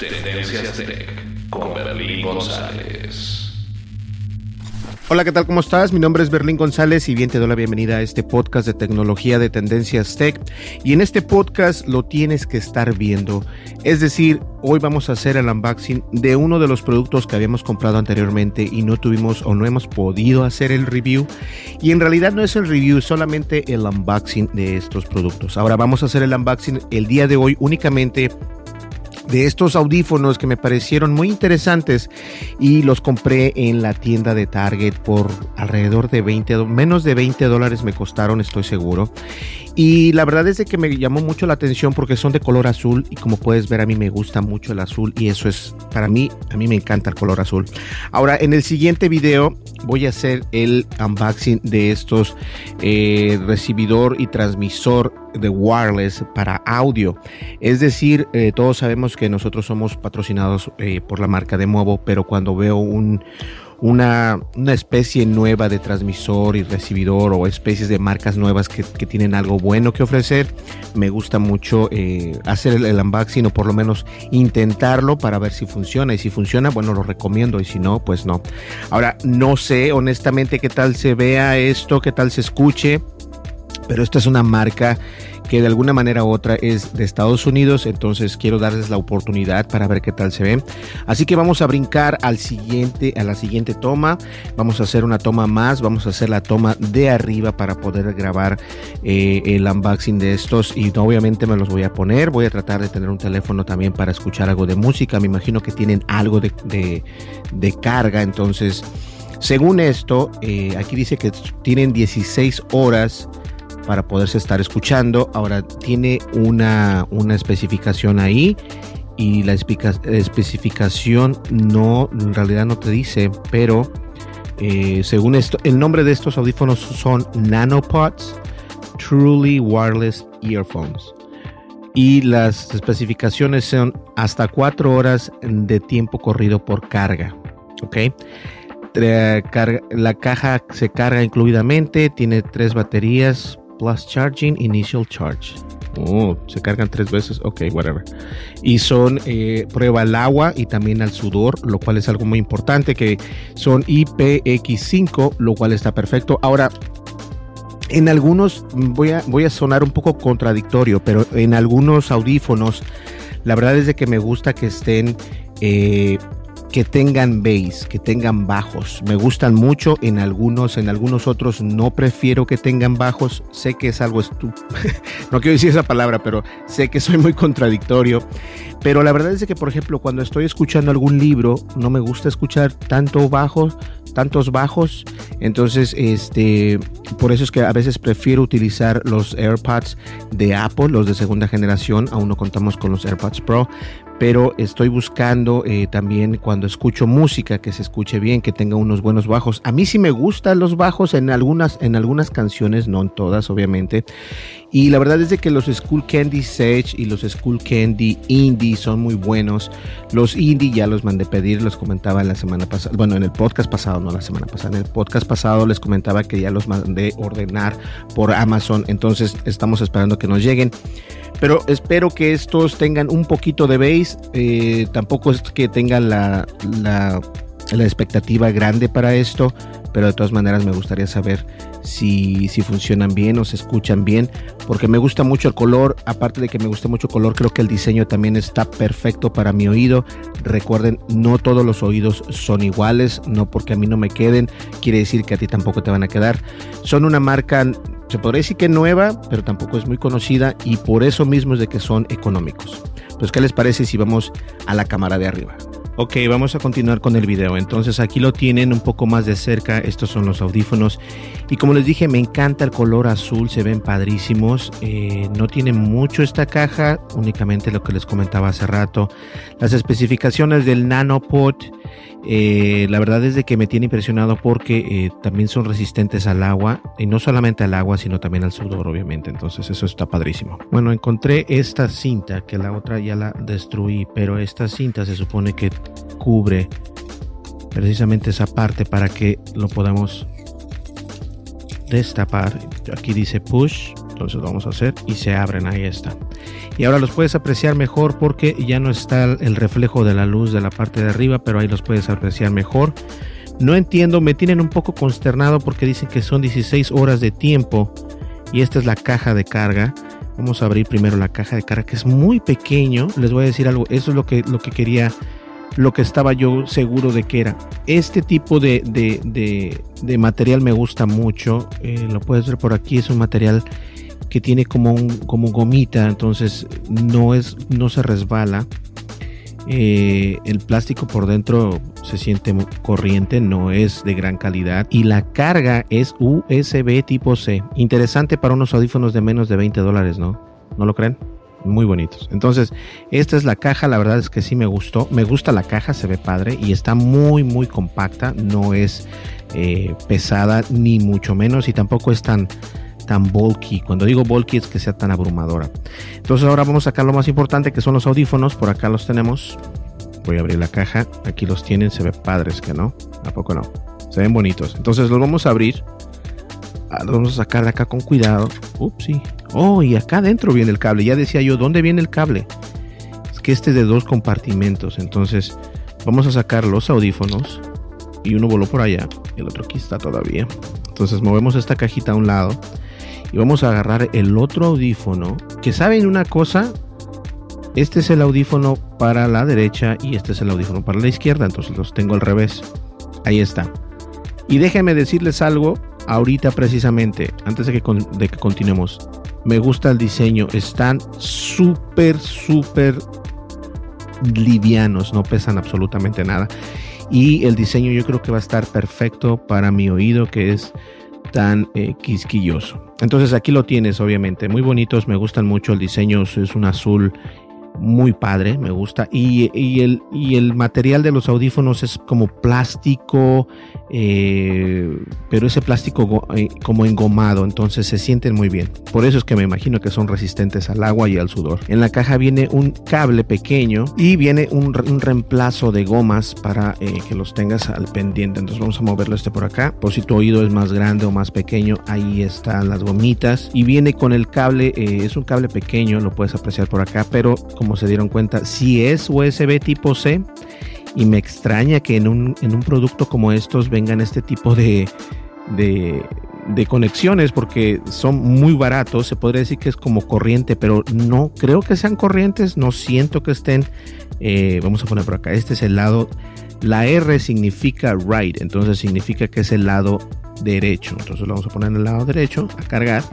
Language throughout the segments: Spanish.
Tendencias Tech con Berlín González. Hola, ¿qué tal? ¿Cómo estás? Mi nombre es Berlín González y bien te doy la bienvenida a este podcast de tecnología de Tendencias Tech. Y en este podcast lo tienes que estar viendo. Es decir, hoy vamos a hacer el unboxing de uno de los productos que habíamos comprado anteriormente y no tuvimos o no hemos podido hacer el review. Y en realidad no es el review, solamente el unboxing de estos productos. Ahora vamos a hacer el unboxing el día de hoy únicamente de estos audífonos que me parecieron muy interesantes y los compré en la tienda de Target por alrededor de 20, menos de 20 dólares me costaron, estoy seguro. Y la verdad es de que me llamó mucho la atención porque son de color azul y como puedes ver a mí me gusta mucho el azul y eso es para mí, a mí me encanta el color azul. Ahora en el siguiente video voy a hacer el unboxing de estos eh, recibidor y transmisor de wireless para audio. Es decir, eh, todos sabemos que nosotros somos patrocinados eh, por la marca de Movo, pero cuando veo un, una, una, especie nueva de transmisor y recibidor o especies de marcas nuevas que, que tienen algo bueno que ofrecer, me gusta mucho eh, hacer el, el, unboxing o por lo menos intentarlo para ver si funciona. Y si funciona, bueno, lo recomiendo y si no, pues no. Ahora, no sé honestamente qué tal se vea esto, qué tal se escuche pero esta es una marca que de alguna manera u otra es de Estados Unidos, entonces quiero darles la oportunidad para ver qué tal se ve. Así que vamos a brincar al siguiente, a la siguiente toma. Vamos a hacer una toma más, vamos a hacer la toma de arriba para poder grabar eh, el unboxing de estos y obviamente me los voy a poner. Voy a tratar de tener un teléfono también para escuchar algo de música. Me imagino que tienen algo de, carga, entonces. Según esto, eh, aquí dice que tienen 16 horas para poderse estar escuchando. Ahora tiene una, una especificación ahí y la especificación no, en realidad no te dice, pero eh, según esto, el nombre de estos audífonos son Nanopods Truly Wireless Earphones. Y las especificaciones son hasta 4 horas de tiempo corrido por carga. ¿Ok? La caja se carga incluidamente, tiene tres baterías, plus charging initial charge. Oh, se cargan tres veces. Ok, whatever. Y son eh, prueba al agua y también al sudor, lo cual es algo muy importante. Que son IPX5, lo cual está perfecto. Ahora, en algunos, voy a, voy a sonar un poco contradictorio, pero en algunos audífonos, la verdad es de que me gusta que estén. Eh, que tengan bass, que tengan bajos. Me gustan mucho en algunos, en algunos otros no prefiero que tengan bajos. Sé que es algo estúpido. no quiero decir esa palabra, pero sé que soy muy contradictorio. Pero la verdad es que, por ejemplo, cuando estoy escuchando algún libro, no me gusta escuchar tanto bajos, tantos bajos. Entonces, este, por eso es que a veces prefiero utilizar los AirPods de Apple, los de segunda generación. Aún no contamos con los AirPods Pro pero estoy buscando eh, también cuando escucho música que se escuche bien, que tenga unos buenos bajos. A mí sí me gustan los bajos en algunas, en algunas canciones, no en todas, obviamente. Y la verdad es de que los School Candy Sage y los School Candy Indie son muy buenos. Los Indie ya los mandé pedir, los comentaba en la semana pasada, bueno, en el podcast pasado, no la semana pasada, en el podcast pasado les comentaba que ya los mandé ordenar por Amazon, entonces estamos esperando que nos lleguen. Pero espero que estos tengan un poquito de bass. Eh, tampoco es que tengan la, la, la expectativa grande para esto pero de todas maneras me gustaría saber si, si funcionan bien o se escuchan bien, porque me gusta mucho el color, aparte de que me gusta mucho el color, creo que el diseño también está perfecto para mi oído. Recuerden, no todos los oídos son iguales, no porque a mí no me queden, quiere decir que a ti tampoco te van a quedar. Son una marca, se podría decir que nueva, pero tampoco es muy conocida y por eso mismo es de que son económicos. Pues, ¿qué les parece si vamos a la cámara de arriba? Ok, vamos a continuar con el video. Entonces aquí lo tienen un poco más de cerca. Estos son los audífonos. Y como les dije, me encanta el color azul. Se ven padrísimos. Eh, no tiene mucho esta caja. Únicamente lo que les comentaba hace rato. Las especificaciones del NanoPod. Eh, la verdad es de que me tiene impresionado porque eh, también son resistentes al agua. Y no solamente al agua, sino también al sudor, obviamente. Entonces eso está padrísimo. Bueno, encontré esta cinta que la otra ya la destruí. Pero esta cinta se supone que cubre precisamente esa parte para que lo podamos destapar. Aquí dice push, entonces vamos a hacer y se abren, ahí está. Y ahora los puedes apreciar mejor porque ya no está el reflejo de la luz de la parte de arriba, pero ahí los puedes apreciar mejor. No entiendo, me tienen un poco consternado porque dicen que son 16 horas de tiempo y esta es la caja de carga. Vamos a abrir primero la caja de carga que es muy pequeño. Les voy a decir algo, eso es lo que, lo que quería lo que estaba yo seguro de que era. Este tipo de, de, material me gusta mucho. Eh, lo puedes ver por aquí, es un material que tiene como, un, como gomita, entonces no, es, no se resbala. Eh, el plástico por dentro se siente corriente, no es de gran calidad. Y la carga es USB tipo C. Interesante para unos audífonos de menos de 20 dólares, ¿no? ¿No lo creen? Muy bonitos. Entonces, esta es la caja, la verdad es que sí me gustó. Me gusta la caja, se ve padre y está muy, muy compacta. No es eh, pesada ni mucho menos y tampoco es tan, tan bulky. Cuando digo bulky es que sea tan abrumadora. Entonces ahora vamos a sacar lo más importante que son los audífonos. Por acá los tenemos. Voy a abrir la caja. Aquí los tienen, se ve padres que no. ¿A poco no? Se ven bonitos. Entonces los vamos a abrir. Ah, vamos a sacar de acá con cuidado. Ups, sí. Oh, y acá adentro viene el cable. Ya decía yo, ¿dónde viene el cable? Es que este es de dos compartimentos. Entonces, vamos a sacar los audífonos. Y uno voló por allá. El otro aquí está todavía. Entonces, movemos esta cajita a un lado. Y vamos a agarrar el otro audífono. Que saben una cosa. Este es el audífono para la derecha y este es el audífono para la izquierda. Entonces los tengo al revés. Ahí está. Y déjenme decirles algo ahorita precisamente, antes de que, de que continuemos me gusta el diseño. Están súper, súper livianos, no pesan absolutamente nada. Y el diseño yo creo que va a estar perfecto para mi oído que es tan eh, quisquilloso. Entonces aquí lo tienes, obviamente, muy bonitos, me gustan mucho el diseño, es un azul muy padre, me gusta. Y, el, material de los audífonos es como plástico, eh, pero ese plástico eh, como engomado, entonces se sienten muy bien. Por eso es que me imagino que son resistentes al agua y al sudor. En la caja viene un cable pequeño y viene un, reemplazo de gomas para eh, que los tengas al pendiente. Entonces vamos a moverlo este por acá. Por si tu oído es más grande o más pequeño, ahí están las gomitas. Y viene con el cable, es un cable pequeño, lo puedes apreciar por acá, pero como se dieron cuenta, si es USB tipo C y me extraña que en un, en un producto como estos vengan este tipo de, de, conexiones porque son muy baratos, se podría decir que es como corriente, pero no creo que sean corrientes, no siento que estén, eh, vamos a poner por acá, este es el lado, la R significa right, entonces significa que es el lado derecho, entonces lo vamos a poner en el lado derecho a cargar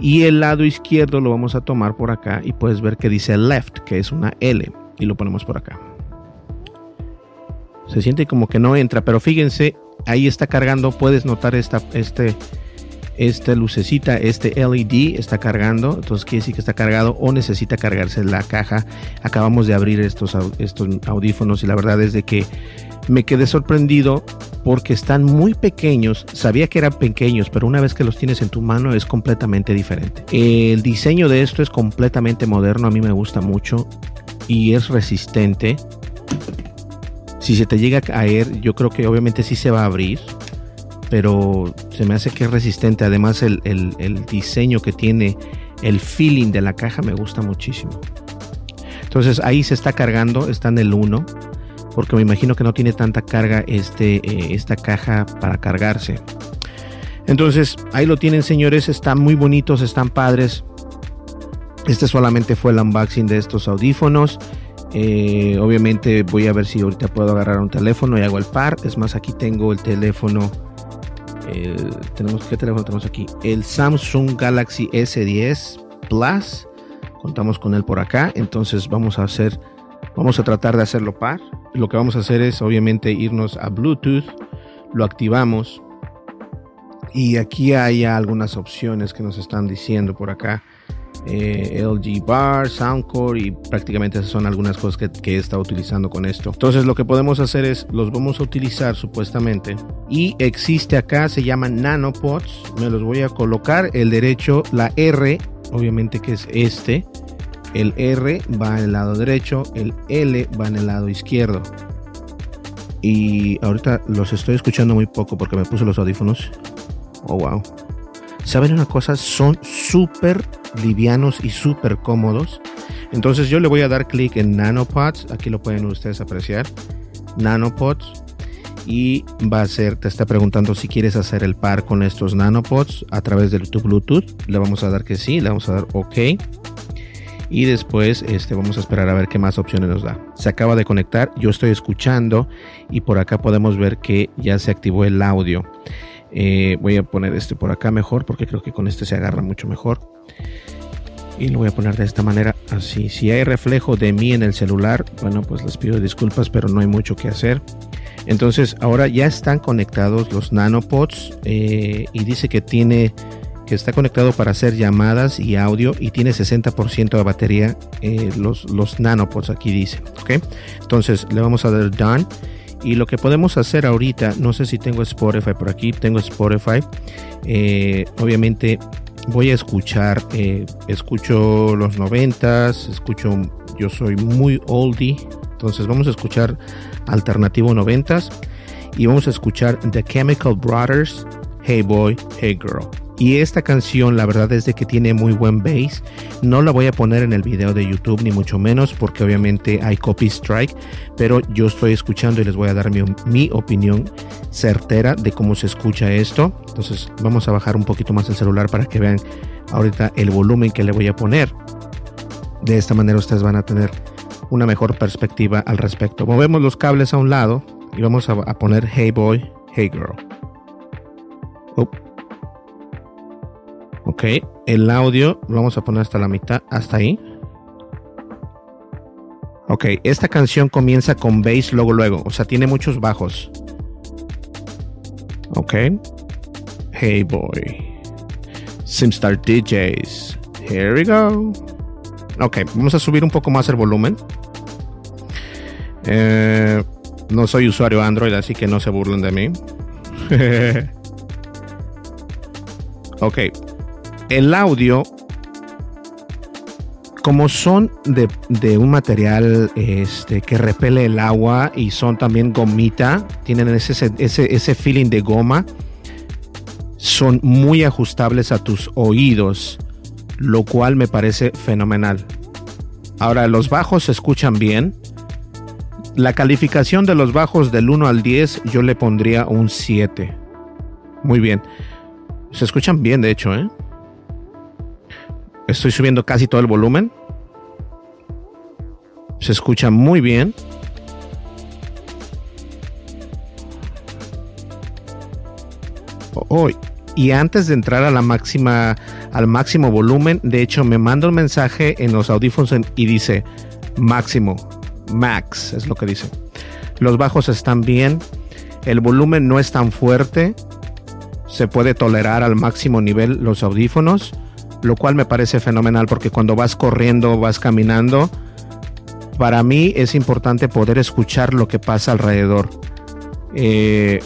y el lado izquierdo lo vamos a tomar por acá y puedes ver que dice left, que es una L, y lo ponemos por acá. Se siente como que no entra, pero fíjense, ahí está cargando, puedes notar esta, este, esta lucecita, este LED está cargando, entonces quiere decir que está cargado o necesita cargarse la caja. Acabamos de abrir estos, estos audífonos y la verdad es de que me quedé sorprendido porque están muy pequeños. Sabía que eran pequeños, pero una vez que los tienes en tu mano es completamente diferente. El diseño de esto es completamente moderno, a mí me gusta mucho y es resistente. Si se te llega a caer, yo creo que obviamente sí se va a abrir, pero se me hace que es resistente. Además, el, diseño que tiene el feeling de la caja me gusta muchísimo. Entonces ahí se está cargando, está en el 1, porque me imagino que no tiene tanta carga este, eh, esta caja para cargarse. Entonces ahí lo tienen señores, están muy bonitos, están padres. Este solamente fue el unboxing de estos audífonos. Eh, obviamente voy a ver si ahorita puedo agarrar un teléfono y hago el par. Es más, aquí tengo el teléfono. tenemos qué teléfono tenemos aquí? El Samsung Galaxy S10 Plus. Contamos con él por acá. Entonces vamos a hacer, vamos a tratar de hacerlo par. Lo que vamos a hacer es obviamente irnos a Bluetooth. Lo activamos. Y aquí hay algunas opciones que nos están diciendo por acá. Eh, LG Bar, Soundcore y prácticamente esas son algunas cosas que, que, he estado utilizando con esto. Entonces lo que podemos hacer es, los vamos a utilizar supuestamente y existe acá, se llaman nanopods, me los voy a colocar, el derecho, la R, obviamente que es este, el R va en el lado derecho, el L va en el lado izquierdo. Y ahorita los estoy escuchando muy poco porque me puse los audífonos. Oh, wow. ¿Saben una cosa? Son súper livianos y súper cómodos. Entonces yo le voy a dar clic en Nanopods. Aquí lo pueden ustedes apreciar. Nanopods. Y va a ser, te está preguntando si quieres hacer el par con estos nanopods a través de tu Bluetooth. Le vamos a dar que sí, le vamos a dar OK. Y después este, vamos a esperar a ver qué más opciones nos da. Se acaba de conectar, yo estoy escuchando y por acá podemos ver que ya se activó el audio. Eh, voy a poner este por acá mejor porque creo que con este se agarra mucho mejor. Y lo voy a poner de esta manera así. Si hay reflejo de mí en el celular, bueno, pues les pido disculpas, pero no hay mucho que hacer. Entonces ahora ya están conectados los nanopods eh, y dice que tiene que está conectado para hacer llamadas y audio y tiene 60% de batería eh, los, nanopods aquí dice ok entonces le vamos a dar done y lo que podemos hacer ahorita, no sé si tengo Spotify por aquí, tengo Spotify. Eh, obviamente voy a escuchar, eh, escucho los noventas, escucho, yo soy muy oldie, entonces vamos a escuchar alternativo noventas y vamos a escuchar The Chemical Brothers, Hey Boy, Hey Girl. Y esta canción, la verdad es de que tiene muy buen bass. No la voy a poner en el video de YouTube, ni mucho menos, porque obviamente hay copy strike. Pero yo estoy escuchando y les voy a dar mi, mi opinión certera de cómo se escucha esto. Entonces, vamos a bajar un poquito más el celular para que vean ahorita el volumen que le voy a poner. De esta manera, ustedes van a tener una mejor perspectiva al respecto. Movemos los cables a un lado y vamos a, poner Hey Boy, Hey Girl. Oh. Ok, el audio lo vamos a poner hasta la mitad, hasta ahí. Ok, esta canción comienza con bass luego luego, o sea, tiene muchos bajos. Ok. Hey boy. Simstar DJs. Here we go. Ok, vamos a subir un poco más el volumen. Eh, no soy usuario Android, así que no se burlen de mí. ok, el audio, como son de, un material este, que repele el agua y son también gomita, tienen ese, ese, ese feeling de goma, son muy ajustables a tus oídos, lo cual me parece fenomenal. Ahora, los bajos se escuchan bien. La calificación de los bajos del 1 al 10 yo le pondría un 7. Muy bien. Se escuchan bien, de hecho, ¿eh? Estoy subiendo casi todo el volumen. Se escucha muy bien. Oh, y antes de entrar a la máxima, al máximo volumen, de hecho me manda un mensaje en los audífonos y dice máximo, max, es lo que dice. Los bajos están bien, el volumen no es tan fuerte, se puede tolerar al máximo nivel los audífonos lo cual me parece fenomenal porque cuando vas corriendo, vas caminando, para mí es importante poder escuchar lo que pasa alrededor. Eh,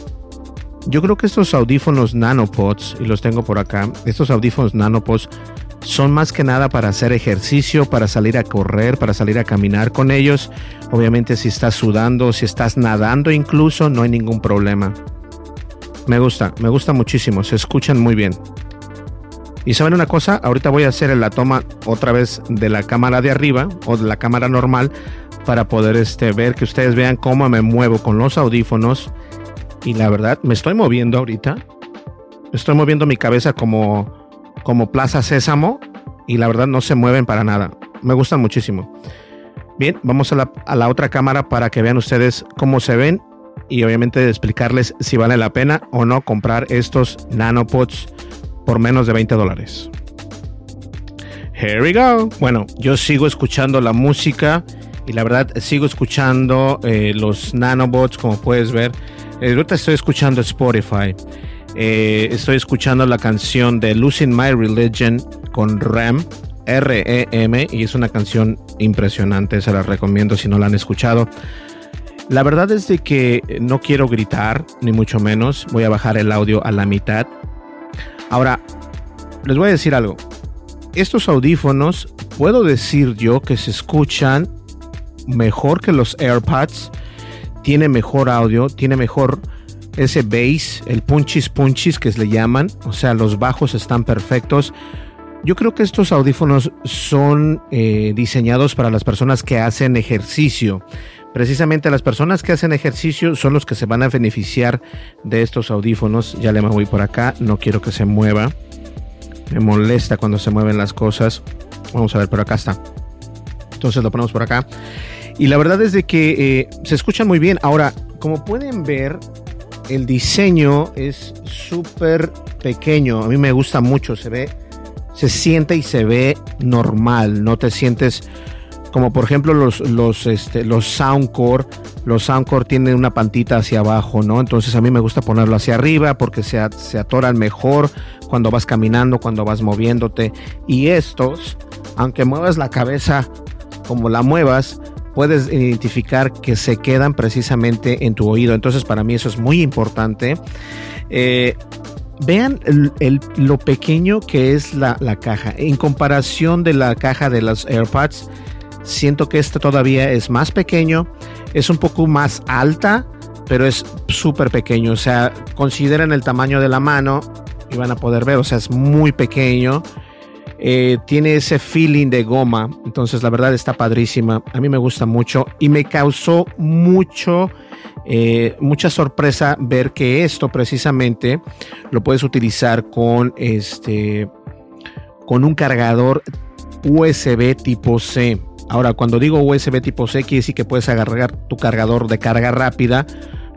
yo creo que estos audífonos nanopods, y los tengo por acá, estos audífonos nanopods son más que nada para hacer ejercicio, para salir a correr, para salir a caminar con ellos. Obviamente si estás sudando, si estás nadando incluso, no hay ningún problema. Me gusta, me gusta muchísimo, se escuchan muy bien. Y saben una cosa, ahorita voy a hacer la toma otra vez de la cámara de arriba o de la cámara normal para poder este, ver que ustedes vean cómo me muevo con los audífonos. Y la verdad, me estoy moviendo ahorita. Estoy moviendo mi cabeza como, como Plaza Sésamo y la verdad no se mueven para nada. Me gustan muchísimo. Bien, vamos a la, a la otra cámara para que vean ustedes cómo se ven y obviamente explicarles si vale la pena o no comprar estos nanopods por menos de 20 dólares. Here we go. Bueno, yo sigo escuchando la música y la verdad sigo escuchando eh, los nanobots, como puedes ver. Eh, ahorita estoy escuchando Spotify. Eh, estoy escuchando la canción de Losing My Religion con REM, R-E-M, y es una canción impresionante. Se la recomiendo si no la han escuchado. La verdad es de que no quiero gritar, ni mucho menos. Voy a bajar el audio a la mitad. Ahora, les voy a decir algo. Estos audífonos, puedo decir yo que se escuchan mejor que los AirPods. Tiene mejor audio, tiene mejor ese bass, el punchis punchis que le llaman. O sea, los bajos están perfectos. Yo creo que estos audífonos son eh, diseñados para las personas que hacen ejercicio. Precisamente las personas que hacen ejercicio son los que se van a beneficiar de estos audífonos. Ya le voy por acá, no quiero que se mueva. Me molesta cuando se mueven las cosas. Vamos a ver, por acá está. Entonces lo ponemos por acá. Y la verdad es de que eh, se escuchan muy bien. Ahora, como pueden ver, el diseño es súper pequeño. A mí me gusta mucho. Se ve, se siente y se ve normal. No te sientes como por ejemplo los, los, este, los Soundcore, los Soundcore tienen una pantita hacia abajo, ¿no? Entonces a mí me gusta ponerlo hacia arriba porque se, se atoran mejor cuando vas caminando, cuando vas moviéndote. Y estos, aunque muevas la cabeza como la muevas, puedes identificar que se quedan precisamente en tu oído. Entonces para mí eso es muy importante. Eh, vean lo pequeño que es la, la, caja. En comparación de la caja de los AirPods, Siento que esta todavía es más pequeño, es un poco más alta, pero es súper pequeño. O sea, consideren el tamaño de la mano y van a poder ver, o sea, es muy pequeño. Eh, tiene ese feeling de goma, entonces la verdad está padrísima. A mí me gusta mucho y me causó mucho, eh, mucha sorpresa ver que esto precisamente lo puedes utilizar con este, con un cargador USB tipo C. Ahora, cuando digo USB tipo C, quiere decir que puedes agarrar tu cargador de carga rápida,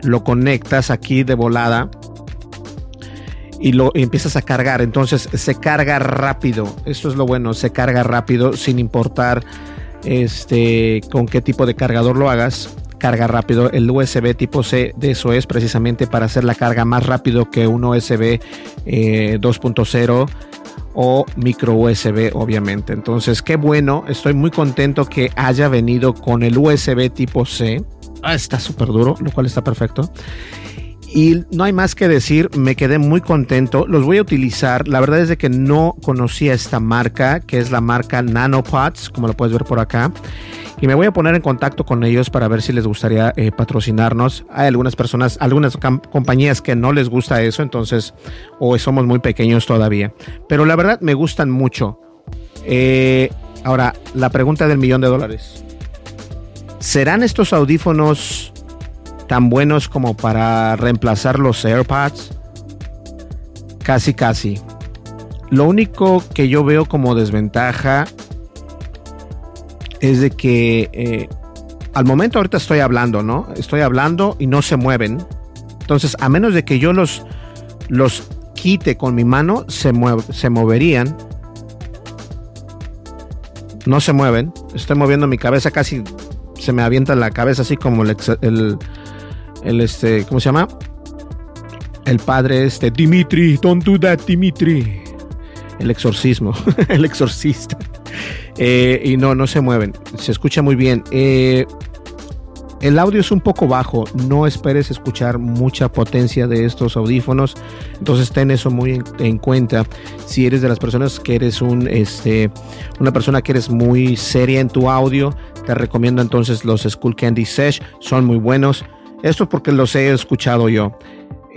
lo conectas aquí de volada y lo empiezas a cargar. Entonces se carga rápido. Esto es lo bueno, se carga rápido sin importar este con qué tipo de cargador lo hagas. Carga rápido. El USB tipo C de eso es precisamente para hacer la carga más rápido que un USB 2.0 o micro USB obviamente. Entonces, qué bueno, estoy muy contento que haya venido con el USB tipo C. Ah, está súper duro, lo cual está perfecto. Y no hay más que decir, me quedé muy contento. Los voy a utilizar. La verdad es de que no conocía esta marca, que es la marca Nanopods, como lo puedes ver por acá y me voy a poner en contacto con ellos para ver si les gustaría eh, patrocinarnos. Hay algunas personas, algunas compañías que no les gusta eso, entonces, o somos muy pequeños todavía. Pero la verdad me gustan mucho. Eh, ahora, la pregunta del millón de dólares. ¿Serán estos audífonos tan buenos como para reemplazar los AirPods? Casi, casi. Lo único que yo veo como desventaja es de que eh, al momento ahorita estoy hablando, ¿no? Estoy hablando y no se mueven. Entonces, a menos de que yo los, los quite con mi mano, se, se moverían. No se mueven. Estoy moviendo mi cabeza casi. Se me avienta la cabeza así como el, el este, ¿cómo se llama? El padre este, Dimitri, don't do that, Dimitri. El exorcismo, el exorcista. Eh, y no, no se mueven. Se escucha muy bien. Eh, el audio es un poco bajo, no esperes escuchar mucha potencia de estos audífonos, entonces ten eso muy en, cuenta. Si eres de las personas que eres un, este, una persona que eres muy seria en tu audio, te recomiendo entonces los School Candy Sesh, son muy buenos. Esto porque los he escuchado yo.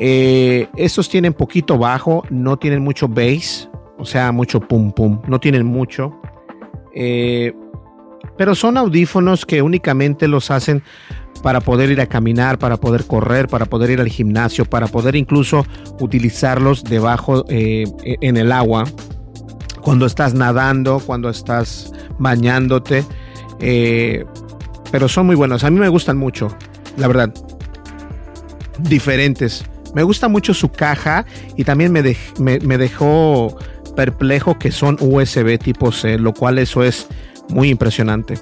Eh, estos tienen poquito bajo, no tienen mucho bass, o sea, mucho pum pum. No tienen mucho. Eh, pero son audífonos que únicamente los hacen para poder ir a caminar, para poder correr, para poder ir al gimnasio, para poder incluso utilizarlos debajo eh, en el agua, cuando estás nadando, cuando estás bañándote. Pero son muy buenos. A mí me gustan mucho, la verdad. Diferentes. Me gusta mucho su caja y también me, me dejó perplejo que son USB tipo C, lo cual eso es muy impresionante.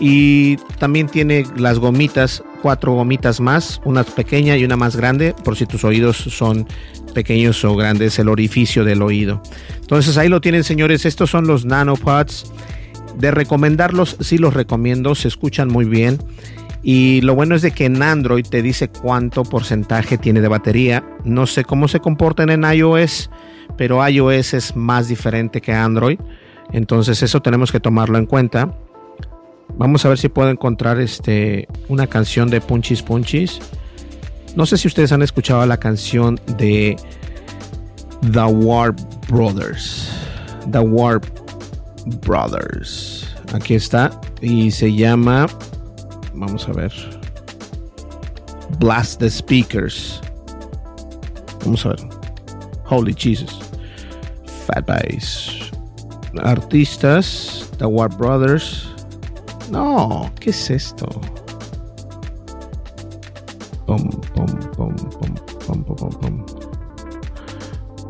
Y también tiene las gomitas, cuatro gomitas más, una pequeña y una más grande, por si tus oídos son pequeños o grandes, el orificio del oído. Entonces ahí lo tienen, señores. Estos son los nanopods. De recomendarlos, sí los recomiendo, se escuchan muy bien. Y lo bueno es de que en Android te dice cuánto porcentaje tiene de batería. No sé cómo se comportan en iOS, pero iOS es más diferente que Android. Entonces eso tenemos que tomarlo en cuenta. Vamos a ver si puedo encontrar este, una canción de Punchis Punchis. No sé si ustedes han escuchado la canción de The Warp Brothers. The Warp Brothers. Aquí está. Y se llama. Vamos a ver. Blast the Speakers. Vamos a ver. Holy Jesus. Fat Bass artistas, The War Brothers. No, ¿qué es esto?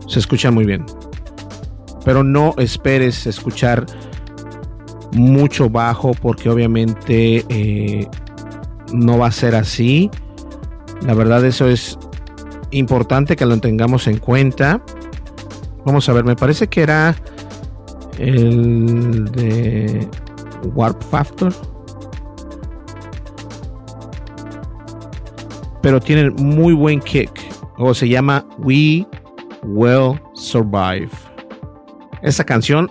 Se escucha muy bien. Pero no esperes escuchar mucho bajo porque obviamente eh, no va a ser así. La verdad eso es importante que lo tengamos en cuenta. Vamos a ver, me parece que era el de Warp Factor. Pero tiene muy buen kick. O se llama We Will Survive. Esa canción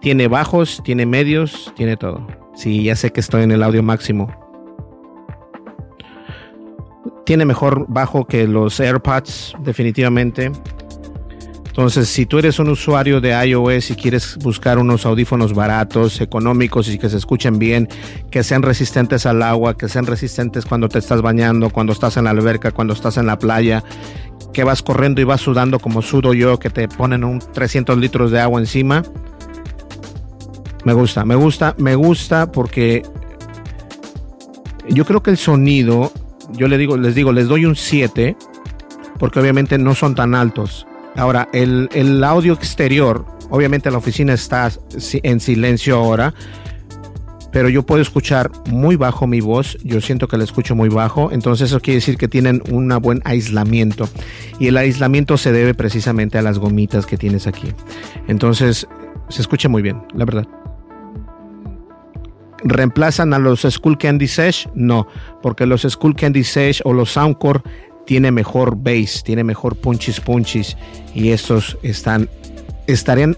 tiene bajos, tiene medios, tiene todo. Sí, ya sé que estoy en el audio máximo. Tiene mejor bajo que los AirPods, definitivamente. Entonces, si tú eres un usuario de iOS y quieres buscar unos audífonos baratos, económicos y que se escuchen bien, que sean resistentes al agua, que sean resistentes cuando te estás bañando, cuando estás en la alberca, cuando estás en la playa, que vas corriendo y vas sudando como sudo yo, que te ponen un 300 litros de agua encima. Me gusta, me gusta, me gusta porque yo creo que el sonido, yo les digo, les digo, les doy un 7 porque obviamente no son tan altos Ahora, el, audio exterior, obviamente la oficina está en silencio ahora, pero yo puedo escuchar muy bajo mi voz, yo siento que la escucho muy bajo, entonces eso quiere decir que tienen un buen aislamiento y el aislamiento se debe precisamente a las gomitas que tienes aquí. Entonces, se escucha muy bien, la verdad. ¿Reemplazan a los Skull Candy Sesh? No, porque los Skull Candy Sesh o los Soundcore tiene mejor bass, tiene mejor punchis punchis y estos están estarían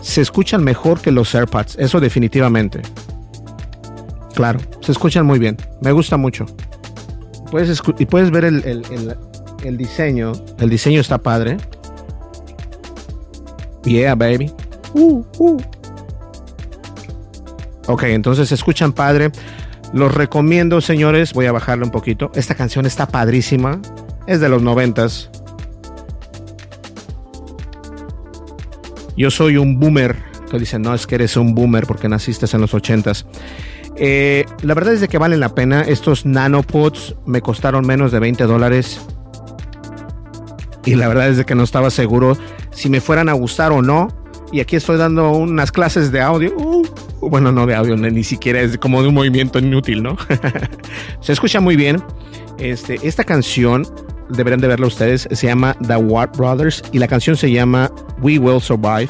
se escuchan mejor que los AirPods, eso definitivamente. Claro, se escuchan muy bien, me gusta mucho. Puedes y puedes ver el, diseño, el diseño está padre. Yeah, baby. Uh, uh. Ok, entonces escuchan padre. Los recomiendo, señores. Voy a bajarle un poquito. Esta canción está padrísima. Es de los noventas. Yo soy un boomer. Te dicen, no, es que eres un boomer porque naciste en los ochentas. Eh, la verdad es de que valen la pena. Estos nanopods me costaron menos de 20 dólares. Y la verdad es de que no estaba seguro si me fueran a gustar o no. Y aquí estoy dando unas clases de audio. Uh, bueno, no de audio, ni siquiera es como de un movimiento inútil, ¿no? se escucha muy bien. Este, esta canción, deberían de verla ustedes, se llama The Warp Brothers y la canción se llama We Will Survive.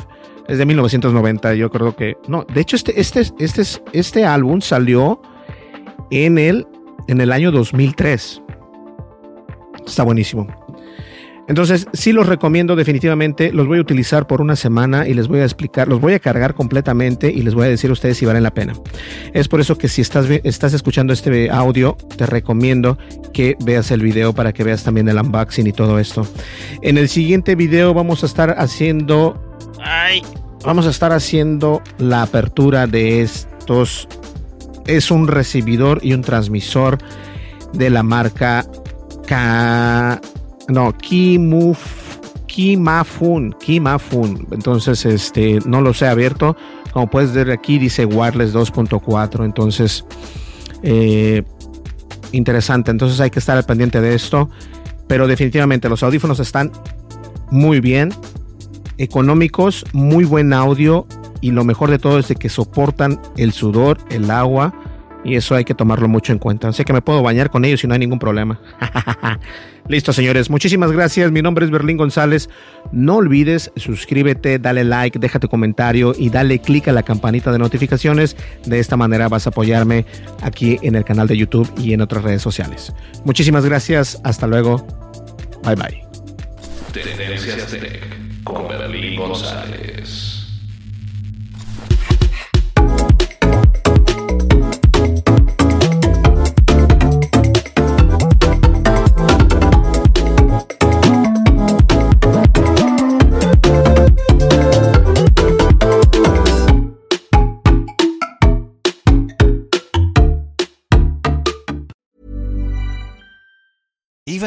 Es de 1990, yo creo que... No, de hecho este, este, este, este álbum salió en el, en el año 2003. Está buenísimo. Entonces, sí los recomiendo definitivamente, los voy a utilizar por una semana y les voy a explicar, los voy a cargar completamente y les voy a decir a ustedes si valen la pena. Es por eso que si estás, estás escuchando este audio, te recomiendo que veas el video para que veas también el unboxing y todo esto. En el siguiente video vamos a estar haciendo... Ay, vamos a estar haciendo la apertura de estos. Es un recibidor y un transmisor de la marca K no, Kimuf, Kimafun, Kimafun. Entonces, este, no los he abierto. Como puedes ver aquí, dice Wireless 2.4. Entonces, eh, interesante. Entonces, hay que estar al pendiente de esto. Pero definitivamente, los audífonos están muy bien, económicos, muy buen audio. Y lo mejor de todo es de que soportan el sudor, el agua y eso hay que tomarlo mucho en cuenta. Así que me puedo bañar con ellos y no hay ningún problema. Listo, señores. Muchísimas gracias. Mi nombre es Berlín González. No olvides, suscríbete, dale like, deja tu comentario y dale click a la campanita de notificaciones. De esta manera vas a apoyarme aquí en el canal de YouTube y en otras redes sociales. Muchísimas gracias. Hasta luego. Bye bye. Tendencias Tech con Berlín González.